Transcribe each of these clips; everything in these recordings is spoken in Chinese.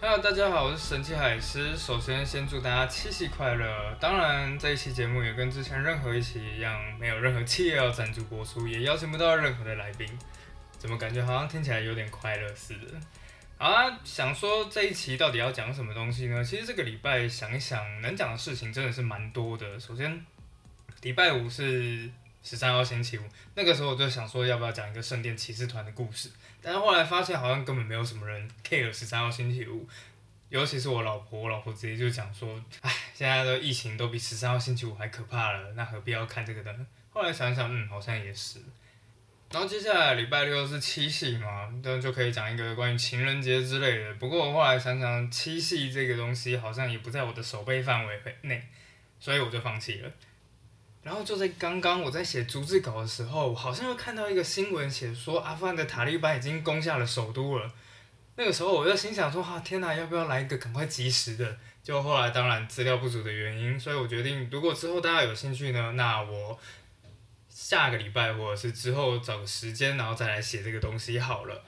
Hello，大家好，我是神奇海狮。首先，先祝大家七夕快乐。当然，这一期节目也跟之前任何一期一样，没有任何企业要赞助播出，也邀请不到任何的来宾。怎么感觉好像听起来有点快乐似的？啊，想说这一期到底要讲什么东西呢？其实这个礼拜想一想，能讲的事情真的是蛮多的。首先，礼拜五是十三号星期五，那个时候我就想说要不要讲一个圣殿骑士团的故事，但是后来发现好像根本没有什么人 care 十三号星期五，尤其是我老婆，我老婆直接就讲说，唉，现在的疫情都比十三号星期五还可怕了，那何必要看这个呢？后来想想，嗯，好像也是。然后接下来礼拜六是七夕嘛，那就可以讲一个关于情人节之类的。不过我后来想想，七夕这个东西好像也不在我的手背范围内，所以我就放弃了。然后就在刚刚我在写逐字稿的时候，好像又看到一个新闻，写说阿富汗的塔利班已经攻下了首都了。那个时候我就心想说，哈，天哪，要不要来一个赶快及时的？就后来当然资料不足的原因，所以我决定，如果之后大家有兴趣呢，那我。下个礼拜或者是之后找个时间，然后再来写这个东西好了。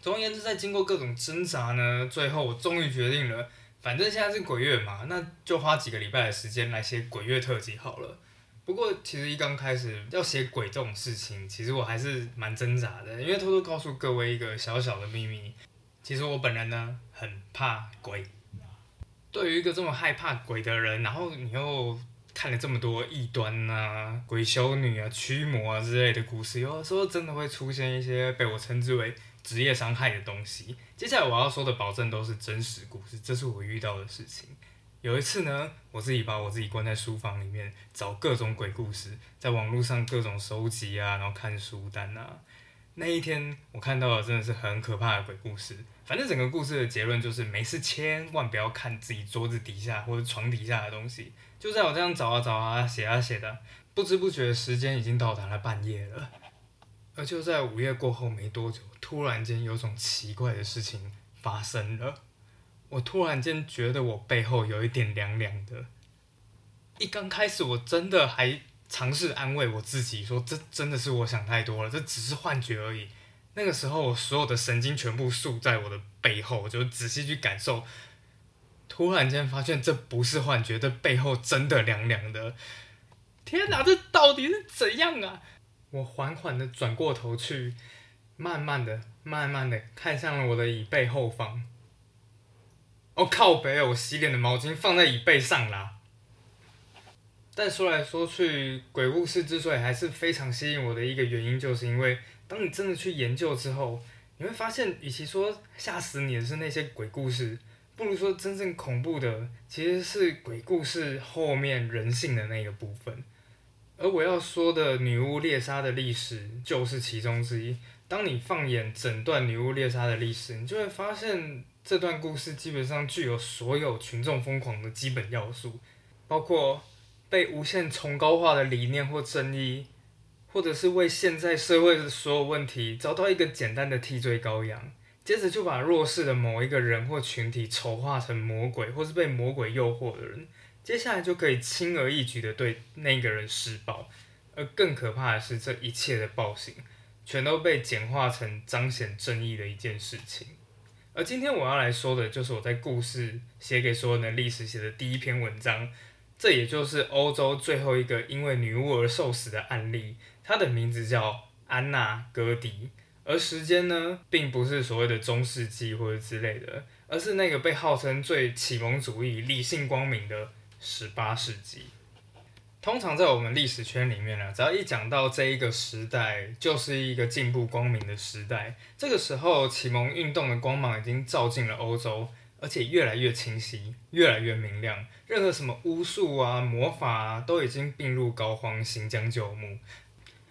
总而言之，在经过各种挣扎呢，最后我终于决定了，反正现在是鬼月嘛，那就花几个礼拜的时间来写鬼月特辑好了。不过其实一刚开始要写鬼这种事情，其实我还是蛮挣扎的，因为偷偷告诉各位一个小小的秘密，其实我本人呢很怕鬼。对于一个这么害怕鬼的人，然后你又。看了这么多异端啊、鬼修女啊、驱魔啊之类的故事，有的时候真的会出现一些被我称之为职业伤害的东西。接下来我要说的，保证都是真实故事，这是我遇到的事情。有一次呢，我自己把我自己关在书房里面，找各种鬼故事，在网络上各种收集啊，然后看书单啊。那一天我看到的真的是很可怕的鬼故事。反正整个故事的结论就是，没事千万不要看自己桌子底下或者床底下的东西。就在我这样找啊找啊写啊写的，不知不觉时间已经到达了半夜了。而就在午夜过后没多久，突然间有种奇怪的事情发生了。我突然间觉得我背后有一点凉凉的。一刚开始我真的还尝试安慰我自己说，这真的是我想太多了，这只是幻觉而已。那个时候我所有的神经全部竖在我的背后，我就仔细去感受。突然间发现这不是幻觉，这背后真的凉凉的。天哪，这到底是怎样啊？我缓缓的转过头去，慢慢的、慢慢的看向了我的椅背后方。哦靠北，我洗脸的毛巾放在椅背上啦。但说来说去，鬼故事之所以还是非常吸引我的一个原因，就是因为当你真的去研究之后，你会发现，与其说吓死你的是那些鬼故事。不如说，真正恐怖的其实是鬼故事后面人性的那个部分，而我要说的女巫猎杀的历史就是其中之一。当你放眼整段女巫猎杀的历史，你就会发现这段故事基本上具有所有群众疯狂的基本要素，包括被无限崇高化的理念或正义，或者是为现在社会的所有问题找到一个简单的替罪羔羊。接着就把弱势的某一个人或群体丑化成魔鬼，或是被魔鬼诱惑的人，接下来就可以轻而易举的对那个人施暴。而更可怕的是，这一切的暴行，全都被简化成彰显正义的一件事情。而今天我要来说的，就是我在故事写给所有人历史写的第一篇文章，这也就是欧洲最后一个因为女巫而受死的案例。它的名字叫安娜·戈迪。而时间呢，并不是所谓的中世纪或者之类的，而是那个被号称最启蒙主义、理性光明的十八世纪。通常在我们历史圈里面呢，只要一讲到这一个时代，就是一个进步光明的时代。这个时候，启蒙运动的光芒已经照进了欧洲，而且越来越清晰，越来越明亮。任何什么巫术啊、魔法啊，都已经病入膏肓，行将就木。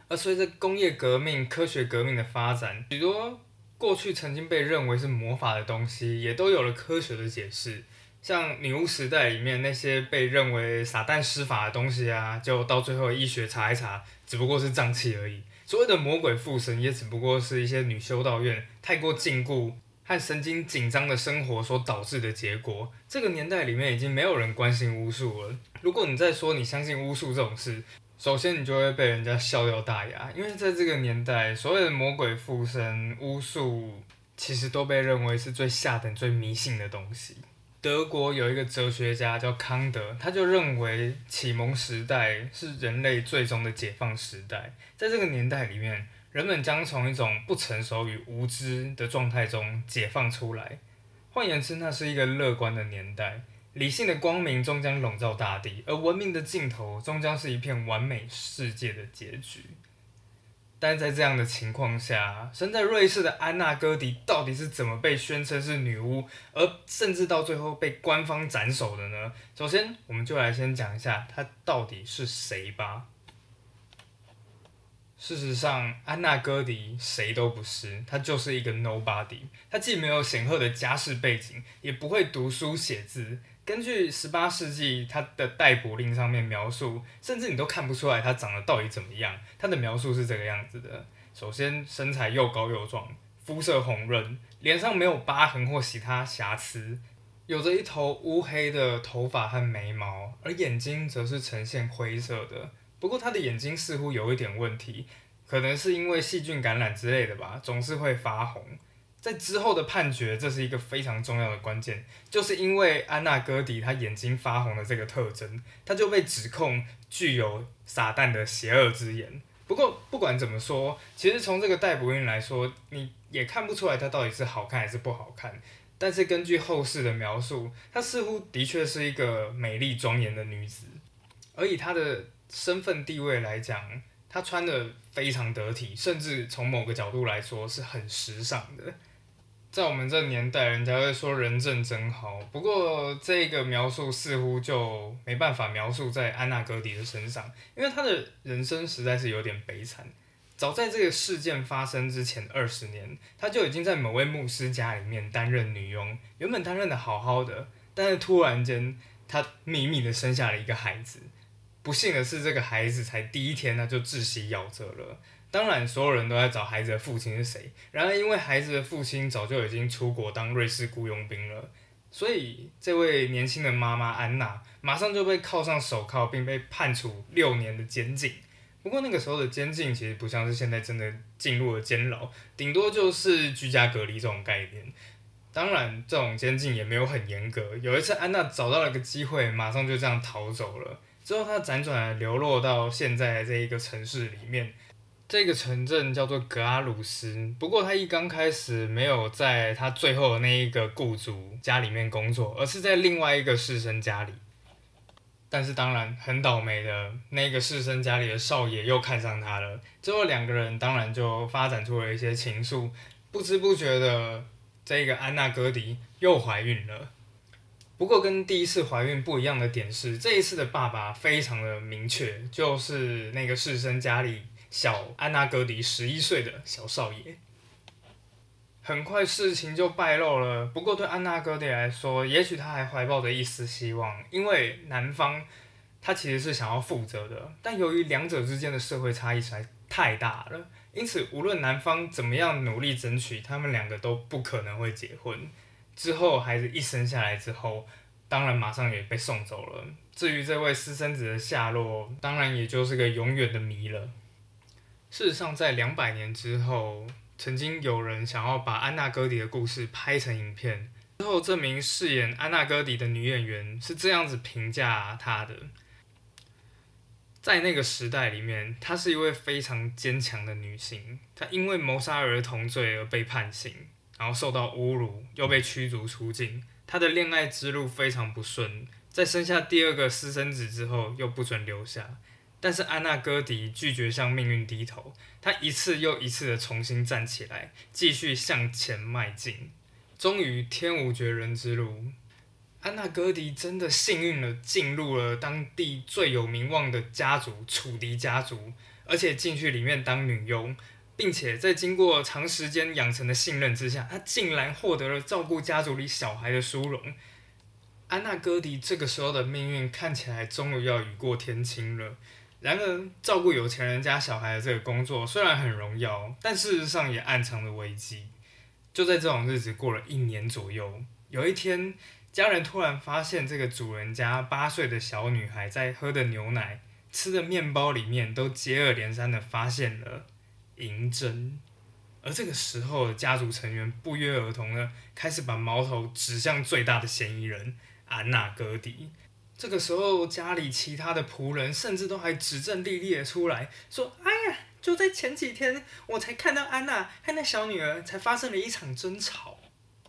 而随着工业革命、科学革命的发展，许多过去曾经被认为是魔法的东西，也都有了科学的解释。像女巫时代里面那些被认为撒旦施法的东西啊，就到最后医学查一查，只不过是脏器而已。所谓的魔鬼附身，也只不过是一些女修道院太过禁锢和神经紧张的生活所导致的结果。这个年代里面已经没有人关心巫术了。如果你再说你相信巫术这种事，首先，你就会被人家笑掉大牙，因为在这个年代，所谓的魔鬼附身、巫术其实都被认为是最下等、最迷信的东西。德国有一个哲学家叫康德，他就认为启蒙时代是人类最终的解放时代。在这个年代里面，人们将从一种不成熟与无知的状态中解放出来。换言之，那是一个乐观的年代，理性的光明终将笼罩大地，而文明的尽头终将是一片完美世界的结局。但在这样的情况下，身在瑞士的安娜·戈迪到底是怎么被宣称是女巫，而甚至到最后被官方斩首的呢？首先，我们就来先讲一下她到底是谁吧。事实上，安娜·戈迪谁都不是，她就是一个 nobody。她既没有显赫的家世背景，也不会读书写字。根据十八世纪他的逮捕令上面描述，甚至你都看不出来他长得到底怎么样。他的描述是这个样子的：首先，身材又高又壮，肤色红润，脸上没有疤痕或其他瑕疵，有着一头乌黑的头发和眉毛，而眼睛则是呈现灰色的。不过他的眼睛似乎有一点问题，可能是因为细菌感染之类的吧，总是会发红。在之后的判决，这是一个非常重要的关键，就是因为安娜·戈迪她眼睛发红的这个特征，她就被指控具有撒旦的邪恶之眼。不过不管怎么说，其实从这个逮捕令来说，你也看不出来她到底是好看还是不好看。但是根据后世的描述，她似乎的确是一个美丽庄严的女子，而以她的身份地位来讲，她穿的非常得体，甚至从某个角度来说是很时尚的。在我们这年代，人家会说人正真好。不过，这个描述似乎就没办法描述在安娜·戈迪的身上，因为她的人生实在是有点悲惨。早在这个事件发生之前二十年，她就已经在某位牧师家里面担任女佣，原本担任的好好的，但是突然间，她秘密的生下了一个孩子。不幸的是，这个孩子才第一天，他就窒息夭折了。当然，所有人都在找孩子的父亲是谁。然而，因为孩子的父亲早就已经出国当瑞士雇佣兵了，所以这位年轻的妈妈安娜马上就被铐上手铐，并被判处六年的监禁。不过，那个时候的监禁其实不像是现在真的进入了监牢，顶多就是居家隔离这种概念。当然，这种监禁也没有很严格。有一次，安娜找到了个机会，马上就这样逃走了。之后，她辗转流落到现在这一个城市里面。这个城镇叫做格阿鲁斯，不过他一刚开始没有在他最后的那一个雇主家里面工作，而是在另外一个士绅家里。但是当然很倒霉的那个士绅家里的少爷又看上他了，之后两个人当然就发展出了一些情愫，不知不觉的这个安娜戈迪又怀孕了。不过跟第一次怀孕不一样的点是，这一次的爸爸非常的明确，就是那个士绅家里。小安娜·戈迪十一岁的小少爷，很快事情就败露了。不过对安娜·戈迪来说，也许他还怀抱着一丝希望，因为男方他其实是想要负责的，但由于两者之间的社会差异实在太大了，因此无论男方怎么样努力争取，他们两个都不可能会结婚。之后孩子一生下来之后，当然马上也被送走了。至于这位私生子的下落，当然也就是个永远的谜了。事实上，在两百年之后，曾经有人想要把安娜·戈迪的故事拍成影片。之后，这名饰演安娜·戈迪的女演员是这样子评价她的：在那个时代里面，她是一位非常坚强的女性。她因为谋杀儿童罪而被判刑，然后受到侮辱，又被驱逐出境。她的恋爱之路非常不顺，在生下第二个私生子之后，又不准留下。但是安娜·戈迪拒绝向命运低头，她一次又一次的重新站起来，继续向前迈进。终于天无绝人之路，安娜·戈迪真的幸运了，进入了当地最有名望的家族——楚迪家族，而且进去里面当女佣，并且在经过长时间养成的信任之下，她竟然获得了照顾家族里小孩的殊荣。安娜·戈迪这个时候的命运看起来终于要雨过天晴了。然而，照顾有钱人家小孩的这个工作虽然很荣耀，但事实上也暗藏着危机。就在这种日子过了一年左右，有一天，家人突然发现这个主人家八岁的小女孩在喝的牛奶、吃的面包里面都接二连三的发现了银针。而这个时候，家族成员不约而同的开始把矛头指向最大的嫌疑人安娜·戈迪。这个时候，家里其他的仆人甚至都还指证莉莉的出来说：“哎呀，就在前几天，我才看到安娜和那小女儿才发生了一场争吵。”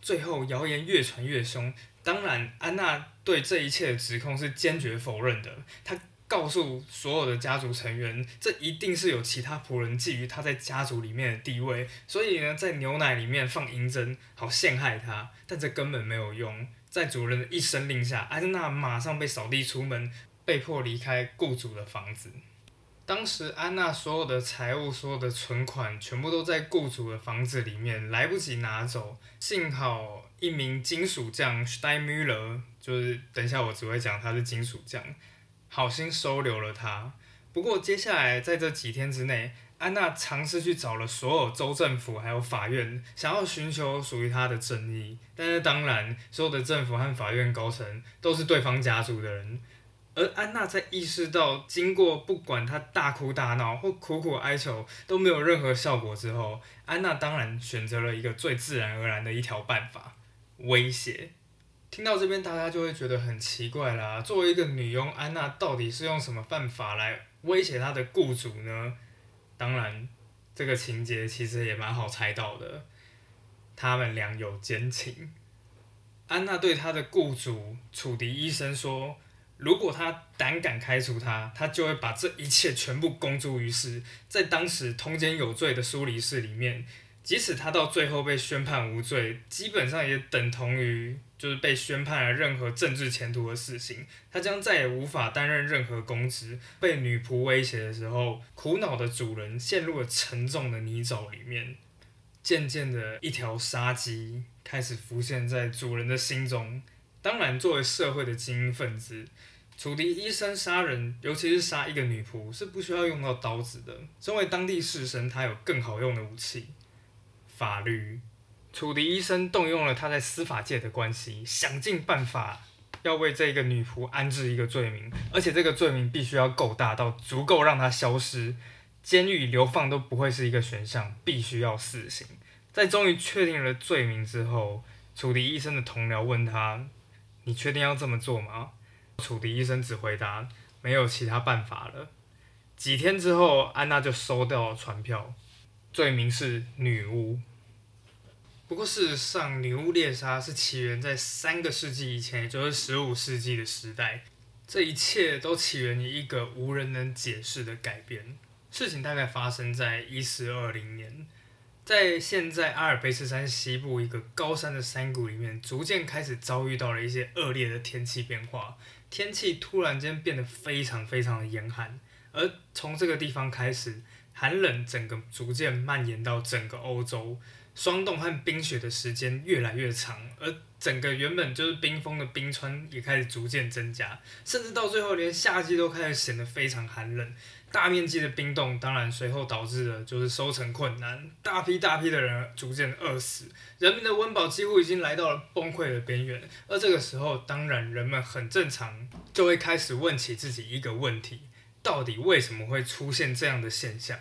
最后，谣言越传越凶。当然，安娜对这一切的指控是坚决否认的。她。告诉所有的家族成员，这一定是有其他仆人觊觎她在家族里面的地位，所以呢，在牛奶里面放银针，好陷害她。但这根本没有用，在主人的一声令下，安娜马上被扫地出门，被迫离开雇主的房子。当时，安娜所有的财物、所有的存款，全部都在雇主的房子里面，来不及拿走。幸好一名金属匠 Steinmüller，就是等一下我只会讲他是金属匠。好心收留了他。不过接下来在这几天之内，安娜尝试去找了所有州政府还有法院，想要寻求属于她的正义。但是当然，所有的政府和法院高层都是对方家族的人。而安娜在意识到经过不管她大哭大闹或苦苦哀求都没有任何效果之后，安娜当然选择了一个最自然而然的一条办法：威胁。听到这边，大家就会觉得很奇怪啦。作为一个女佣，安娜到底是用什么办法来威胁她的雇主呢？当然，这个情节其实也蛮好猜到的。他们俩有奸情。安娜对她的雇主楚迪医生说：“如果他胆敢开除他，他就会把这一切全部公诸于世。”在当时通奸有罪的苏黎世里面。即使他到最后被宣判无罪，基本上也等同于就是被宣判了任何政治前途的事情。他将再也无法担任任何公职。被女仆威胁的时候，苦恼的主人陷入了沉重的泥沼里面。渐渐的，一条杀机开始浮现在主人的心中。当然，作为社会的精英分子，楚迪医生杀人，尤其是杀一个女仆，是不需要用到刀子的。身为当地士绅，他有更好用的武器。法律，楚迪医生动用了他在司法界的关系，想尽办法要为这个女仆安置一个罪名，而且这个罪名必须要够大到足够让她消失，监狱流放都不会是一个选项，必须要死刑。在终于确定了罪名之后，楚迪医生的同僚问他：“你确定要这么做吗？”楚迪医生只回答：“没有其他办法了。”几天之后，安娜就收到了传票，罪名是女巫。不过，事实上，女巫猎杀是起源在三个世纪以前，也就是十五世纪的时代。这一切都起源于一个无人能解释的改变。事情大概发生在一四二零年，在现在阿尔卑斯山西部一个高山的山谷里面，逐渐开始遭遇到了一些恶劣的天气变化，天气突然间变得非常非常的严寒，而从这个地方开始，寒冷整个逐渐蔓延到整个欧洲。霜冻和冰雪的时间越来越长，而整个原本就是冰封的冰川也开始逐渐增加，甚至到最后连夏季都开始显得非常寒冷。大面积的冰冻当然随后导致的就是收成困难，大批大批的人逐渐饿死，人民的温饱几乎已经来到了崩溃的边缘。而这个时候，当然人们很正常就会开始问起自己一个问题：到底为什么会出现这样的现象？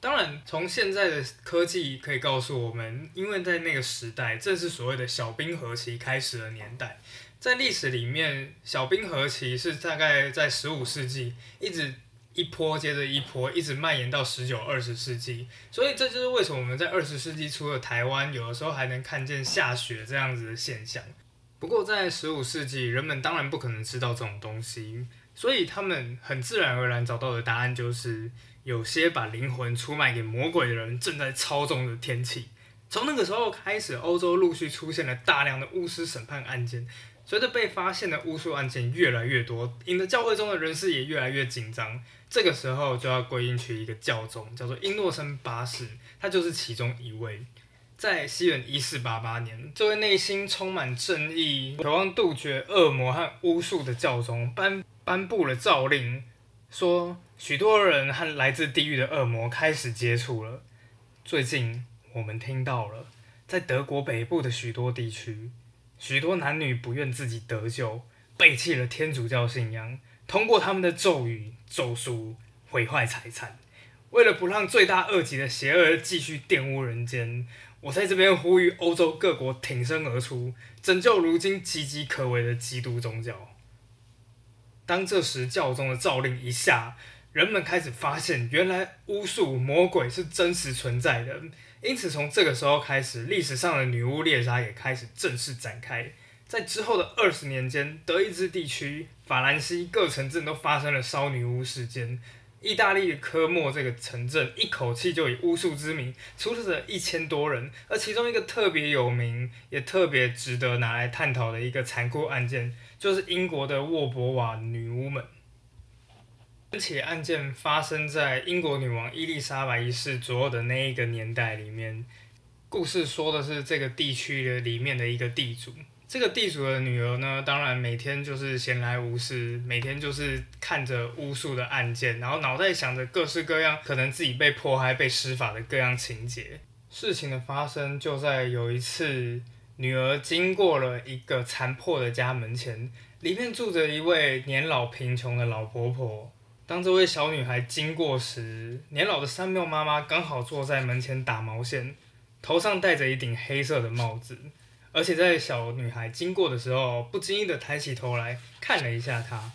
当然，从现在的科技可以告诉我们，因为在那个时代，正是所谓的小冰河期开始的年代。在历史里面，小冰河期是大概在十五世纪，一直一波接着一波，一直蔓延到十九、二十世纪。所以这就是为什么我们在二十世纪初的台湾，有的时候还能看见下雪这样子的现象。不过在十五世纪，人们当然不可能知道这种东西，所以他们很自然而然找到的答案就是。有些把灵魂出卖给魔鬼的人正在操纵着天气。从那个时候开始，欧洲陆续出现了大量的巫师审判案件。随着被发现的巫术案件越来越多，引得教会中的人士也越来越紧张。这个时候就要归因去一个教宗，叫做英诺森八世，他就是其中一位。在西元一四八八年，这位内心充满正义、渴望杜绝恶魔和巫术的教宗颁颁布了诏令，说。许多人和来自地狱的恶魔开始接触了。最近，我们听到了，在德国北部的许多地区，许多男女不愿自己得救，背弃了天主教信仰，通过他们的咒语、咒术毁坏财产。为了不让罪大恶极的邪恶继续玷污人间，我在这边呼吁欧洲各国挺身而出，拯救如今岌岌可危的基督宗教。当这时教宗的诏令一下，人们开始发现，原来巫术魔鬼是真实存在的。因此，从这个时候开始，历史上的女巫猎杀也开始正式展开。在之后的二十年间，德意志地区、法兰西各城镇都发生了烧女巫事件。意大利科莫这个城镇，一口气就以巫术之名出死了一千多人。而其中一个特别有名，也特别值得拿来探讨的一个残酷案件，就是英国的沃博瓦女巫们。这起案件发生在英国女王伊丽莎白一世左右的那一个年代里面。故事说的是这个地区的里面的一个地主，这个地主的女儿呢，当然每天就是闲来无事，每天就是看着巫术的案件，然后脑袋想着各式各样可能自己被迫害、被施法的各样情节。事情的发生就在有一次，女儿经过了一个残破的家门前，里面住着一位年老贫穷的老婆婆。当这位小女孩经过时，年老的三缪妈妈刚好坐在门前打毛线，头上戴着一顶黑色的帽子，而且在小女孩经过的时候，不经意的抬起头来看了一下她。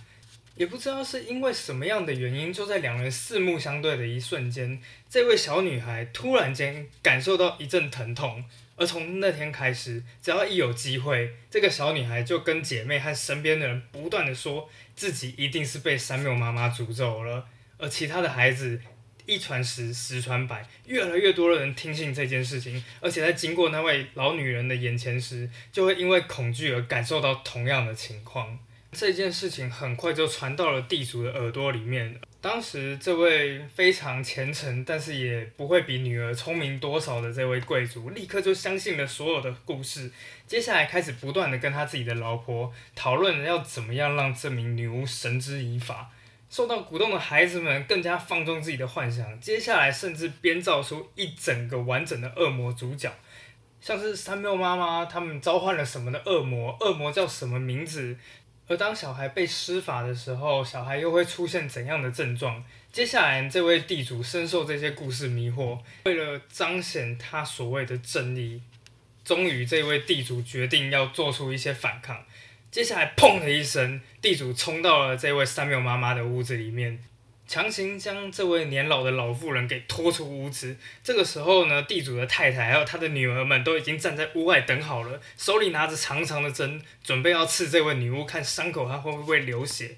也不知道是因为什么样的原因，就在两人四目相对的一瞬间，这位小女孩突然间感受到一阵疼痛。而从那天开始，只要一有机会，这个小女孩就跟姐妹和身边的人不断的说自己一定是被三缪妈妈诅咒了。而其他的孩子一传十，十传百，越来越多的人听信这件事情，而且在经过那位老女人的眼前时，就会因为恐惧而感受到同样的情况。这件事情很快就传到了地主的耳朵里面。当时，这位非常虔诚，但是也不会比女儿聪明多少的这位贵族，立刻就相信了所有的故事。接下来开始不断的跟他自己的老婆讨论要怎么样让这名女巫绳之以法。受到鼓动的孩子们更加放纵自己的幻想，接下来甚至编造出一整个完整的恶魔主角，像是三缪妈妈他们召唤了什么的恶魔，恶魔叫什么名字。而当小孩被施法的时候，小孩又会出现怎样的症状？接下来，这位地主深受这些故事迷惑，为了彰显他所谓的正义，终于这位地主决定要做出一些反抗。接下来，砰的一声，地主冲到了这位三秒妈妈的屋子里面。强行将这位年老的老妇人给拖出屋子。这个时候呢，地主的太太还有他的女儿们都已经站在屋外等好了，手里拿着长长的针，准备要刺这位女巫，看伤口她会不会流血。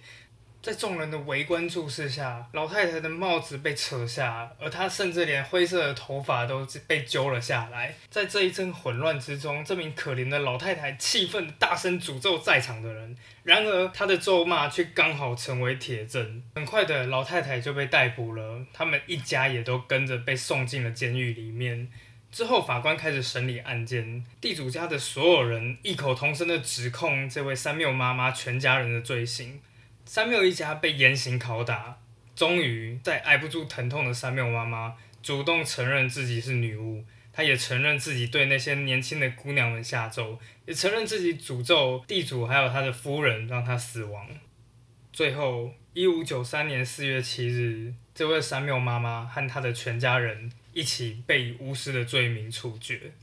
在众人的围观注视下，老太太的帽子被扯下，而她甚至连灰色的头发都被揪了下来。在这一阵混乱之中，这名可怜的老太太气愤大声诅咒在场的人。然而，她的咒骂却刚好成为铁证。很快的，老太太就被逮捕了，他们一家也都跟着被送进了监狱里面。之后，法官开始审理案件，地主家的所有人异口同声的指控这位三缪妈妈全家人的罪行。三缪一家被严刑拷打，终于在挨不住疼痛的三缪妈妈主动承认自己是女巫，她也承认自己对那些年轻的姑娘们下咒，也承认自己诅咒地主还有他的夫人，让他死亡。最后，一五九三年四月七日，这位三缪妈妈和她的全家人一起被巫师的罪名处决。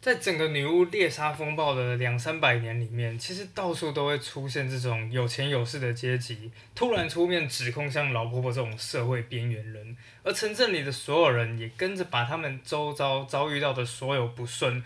在整个女巫猎杀风暴的两三百年里面，其实到处都会出现这种有钱有势的阶级，突然出面指控像老婆婆这种社会边缘人，而城镇里的所有人也跟着把他们周遭遭遇到的所有不顺，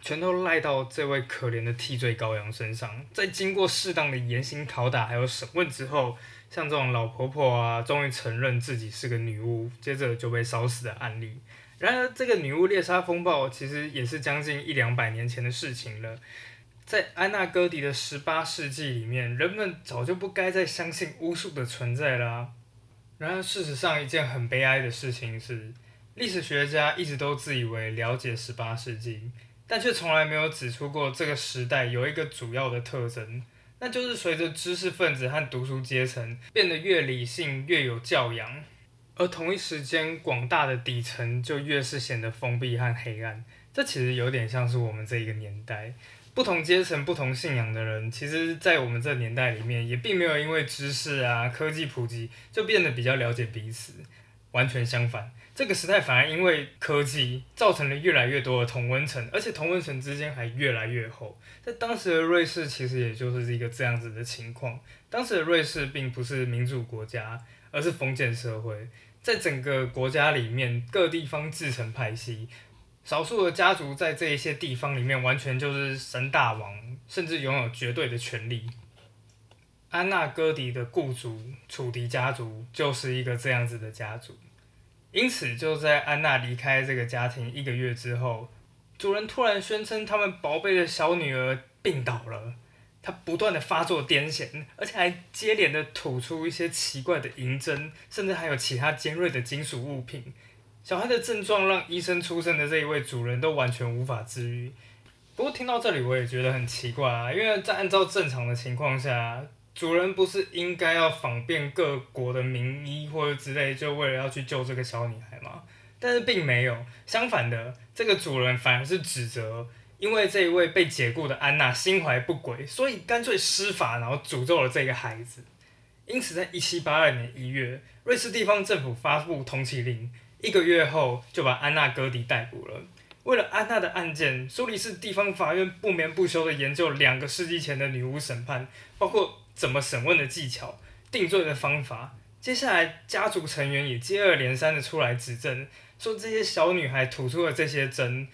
全都赖到这位可怜的替罪羔羊身上。在经过适当的严刑拷打还有审问之后，像这种老婆婆啊，终于承认自己是个女巫，接着就被烧死的案例。然而，这个女巫猎杀风暴其实也是将近一两百年前的事情了。在安娜戈迪的十八世纪里面，人们早就不该再相信巫术的存在啦。然而，事实上一件很悲哀的事情是，历史学家一直都自以为了解十八世纪，但却从来没有指出过这个时代有一个主要的特征，那就是随着知识分子和读书阶层变得越理性、越有教养。而同一时间，广大的底层就越是显得封闭和黑暗。这其实有点像是我们这一个年代，不同阶层、不同信仰的人，其实，在我们这年代里面，也并没有因为知识啊、科技普及，就变得比较了解彼此。完全相反。这个时代反而因为科技造成了越来越多的同温层，而且同温层之间还越来越厚。在当时的瑞士，其实也就是一个这样子的情况。当时的瑞士并不是民主国家，而是封建社会。在整个国家里面，各地方自成派系，少数的家族在这一些地方里面完全就是神大王，甚至拥有绝对的权利。安娜·戈迪的雇主楚迪家族就是一个这样子的家族。因此，就在安娜离开这个家庭一个月之后，主人突然宣称他们宝贝的小女儿病倒了。他不断的发作癫痫，而且还接连的吐出一些奇怪的银针，甚至还有其他尖锐的金属物品。小孩的症状让医生出身的这一位主人都完全无法治愈。不过听到这里，我也觉得很奇怪啊，因为在按照正常的情况下。主人不是应该要访遍各国的名医或者之类，就为了要去救这个小女孩吗？但是并没有，相反的，这个主人反而是指责，因为这一位被解雇的安娜心怀不轨，所以干脆施法，然后诅咒了这个孩子。因此，在一七八二年一月，瑞士地方政府发布通缉令，一个月后就把安娜·戈迪逮捕了。为了安娜的案件，苏黎世地方法院不眠不休地研究两个世纪前的女巫审判，包括。怎么审问的技巧、定罪的方法，接下来家族成员也接二连三的出来指证，说这些小女孩吐出了这些针，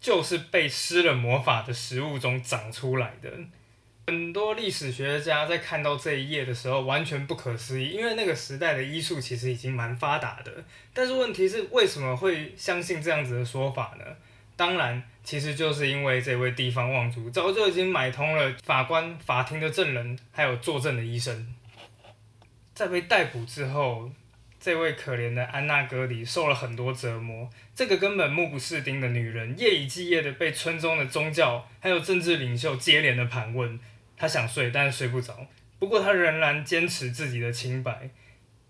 就是被施了魔法的食物中长出来的。很多历史学家在看到这一页的时候，完全不可思议，因为那个时代的医术其实已经蛮发达的。但是问题是，为什么会相信这样子的说法呢？当然，其实就是因为这位地方望族早就已经买通了法官、法庭的证人，还有作证的医生。在被逮捕之后，这位可怜的安娜·格里受了很多折磨。这个根本目不识丁的女人，夜以继夜的被村中的宗教还有政治领袖接连的盘问。她想睡，但是睡不着。不过她仍然坚持自己的清白，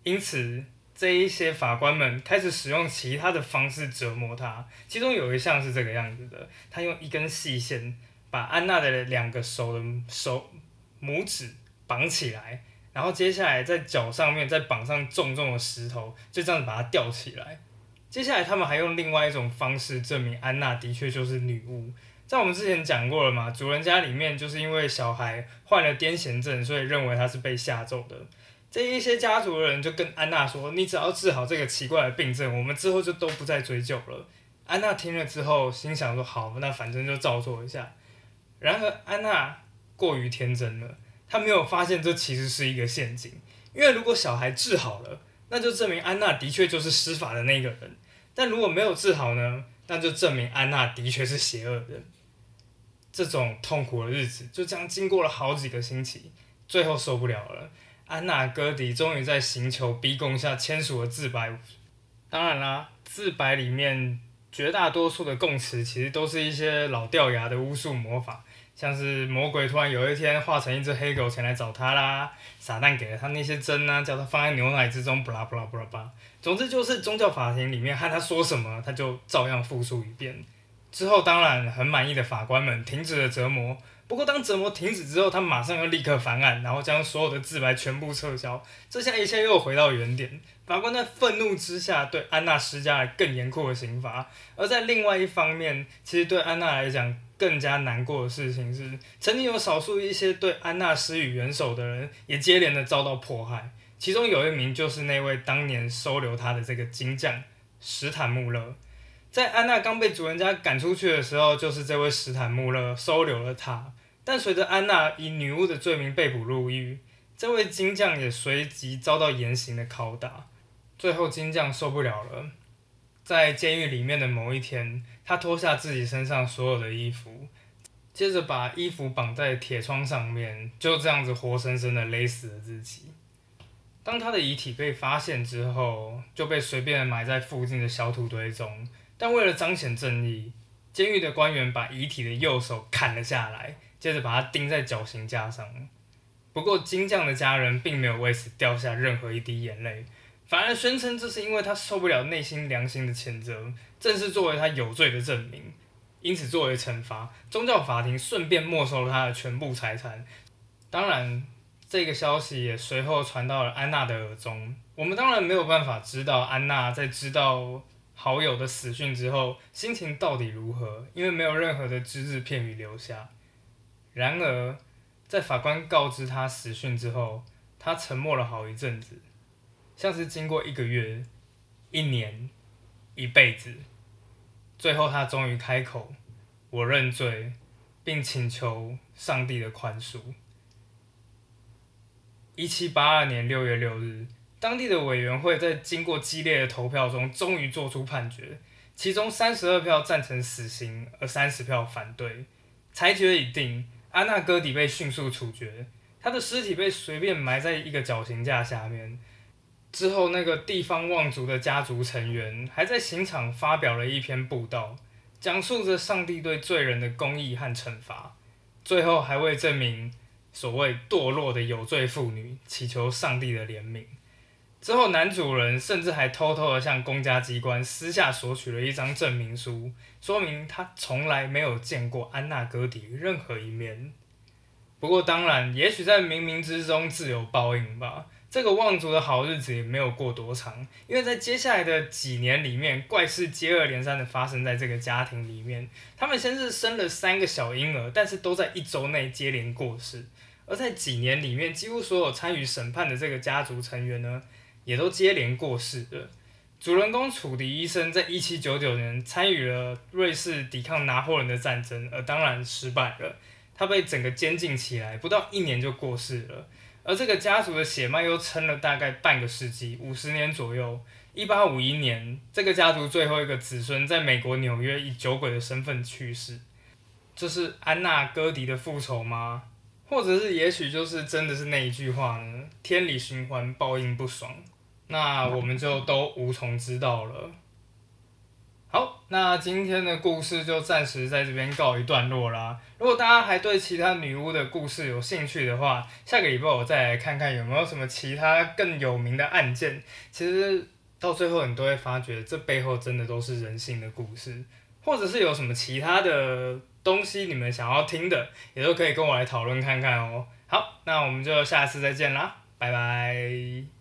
因此。这一些法官们开始使用其他的方式折磨她，其中有一项是这个样子的：他用一根细线把安娜的两个手的手拇指绑起来，然后接下来在脚上面再绑上重重的石头，就这样子把它吊起来。接下来他们还用另外一种方式证明安娜的确就是女巫。在我们之前讲过了嘛，主人家里面就是因为小孩患了癫痫症，所以认为他是被吓咒的。这一些家族的人就跟安娜说：“你只要治好这个奇怪的病症，我们之后就都不再追究了。”安娜听了之后，心想说：“好，那反正就照做一下。”然而，安娜过于天真了，她没有发现这其实是一个陷阱。因为如果小孩治好了，那就证明安娜的确就是施法的那个人；但如果没有治好呢，那就证明安娜的确是邪恶的。这种痛苦的日子就这样经过了好几个星期，最后受不了了。安娜·戈迪终于在刑求逼供下签署了自白。当然啦，自白里面绝大多数的供词其实都是一些老掉牙的巫术魔法，像是魔鬼突然有一天化成一只黑狗前来找他啦，撒旦给了他那些针啊，叫他放在牛奶之中，布拉布拉布拉巴。总之就是宗教法庭里面和他说什么，他就照样复述一遍。之后当然很满意的法官们停止了折磨。不过，当折磨停止之后，他马上又立刻翻案，然后将所有的自白全部撤销。这下一切又回到原点。法官在愤怒之下对安娜施加了更严酷的刑罚。而在另外一方面，其实对安娜来讲更加难过的事情是，曾经有少数一些对安娜施予援手的人也接连的遭到迫害。其中有一名就是那位当年收留他的这个金匠史坦穆勒。在安娜刚被主人家赶出去的时候，就是这位史坦穆勒收留了她。但随着安娜以女巫的罪名被捕入狱，这位金匠也随即遭到严刑的拷打。最后，金匠受不了了，在监狱里面的某一天，他脱下自己身上所有的衣服，接着把衣服绑在铁窗上面，就这样子活生生的勒死了自己。当他的遗体被发现之后，就被随便埋在附近的小土堆中。但为了彰显正义，监狱的官员把遗体的右手砍了下来。接着把他钉在绞刑架上。不过金匠的家人并没有为此掉下任何一滴眼泪，反而宣称这是因为他受不了内心良心的谴责，正是作为他有罪的证明。因此作为惩罚，宗教法庭顺便没收了他的全部财产。当然，这个消息也随后传到了安娜的耳中。我们当然没有办法知道安娜在知道好友的死讯之后心情到底如何，因为没有任何的只字片语留下。然而，在法官告知他死讯之后，他沉默了好一阵子，像是经过一个月、一年、一辈子，最后他终于开口：“我认罪，并请求上帝的宽恕。”一七八二年六月六日。当地的委员会在经过激烈的投票中，终于做出判决，其中三十二票赞成死刑，而三十票反对。裁决已定，安娜·戈底被迅速处决，他的尸体被随便埋在一个绞刑架下面。之后，那个地方望族的家族成员还在刑场发表了一篇布道，讲述着上帝对罪人的公义和惩罚。最后，还为证明所谓堕落的有罪妇女祈求上帝的怜悯。之后，男主人甚至还偷偷的向公家机关私下索取了一张证明书，说明他从来没有见过安娜·戈迪任何一面。不过，当然，也许在冥冥之中自有报应吧。这个望族的好日子也没有过多长，因为在接下来的几年里面，怪事接二连三的发生在这个家庭里面。他们先是生了三个小婴儿，但是都在一周内接连过世。而在几年里面，几乎所有参与审判的这个家族成员呢？也都接连过世了。主人公楚迪医生在一七九九年参与了瑞士抵抗拿破仑的战争，而当然失败了。他被整个监禁起来，不到一年就过世了。而这个家族的血脉又撑了大概半个世纪，五十年左右。一八五一年，这个家族最后一个子孙在美国纽约以酒鬼的身份去世。这是安娜·戈迪的复仇吗？或者是也许就是真的是那一句话呢？天理循环，报应不爽。那我们就都无从知道了。好，那今天的故事就暂时在这边告一段落啦。如果大家还对其他女巫的故事有兴趣的话，下个礼拜我再来看看有没有什么其他更有名的案件。其实到最后你都会发觉，这背后真的都是人性的故事，或者是有什么其他的东西你们想要听的，也都可以跟我来讨论看看哦。好，那我们就下次再见啦，拜拜。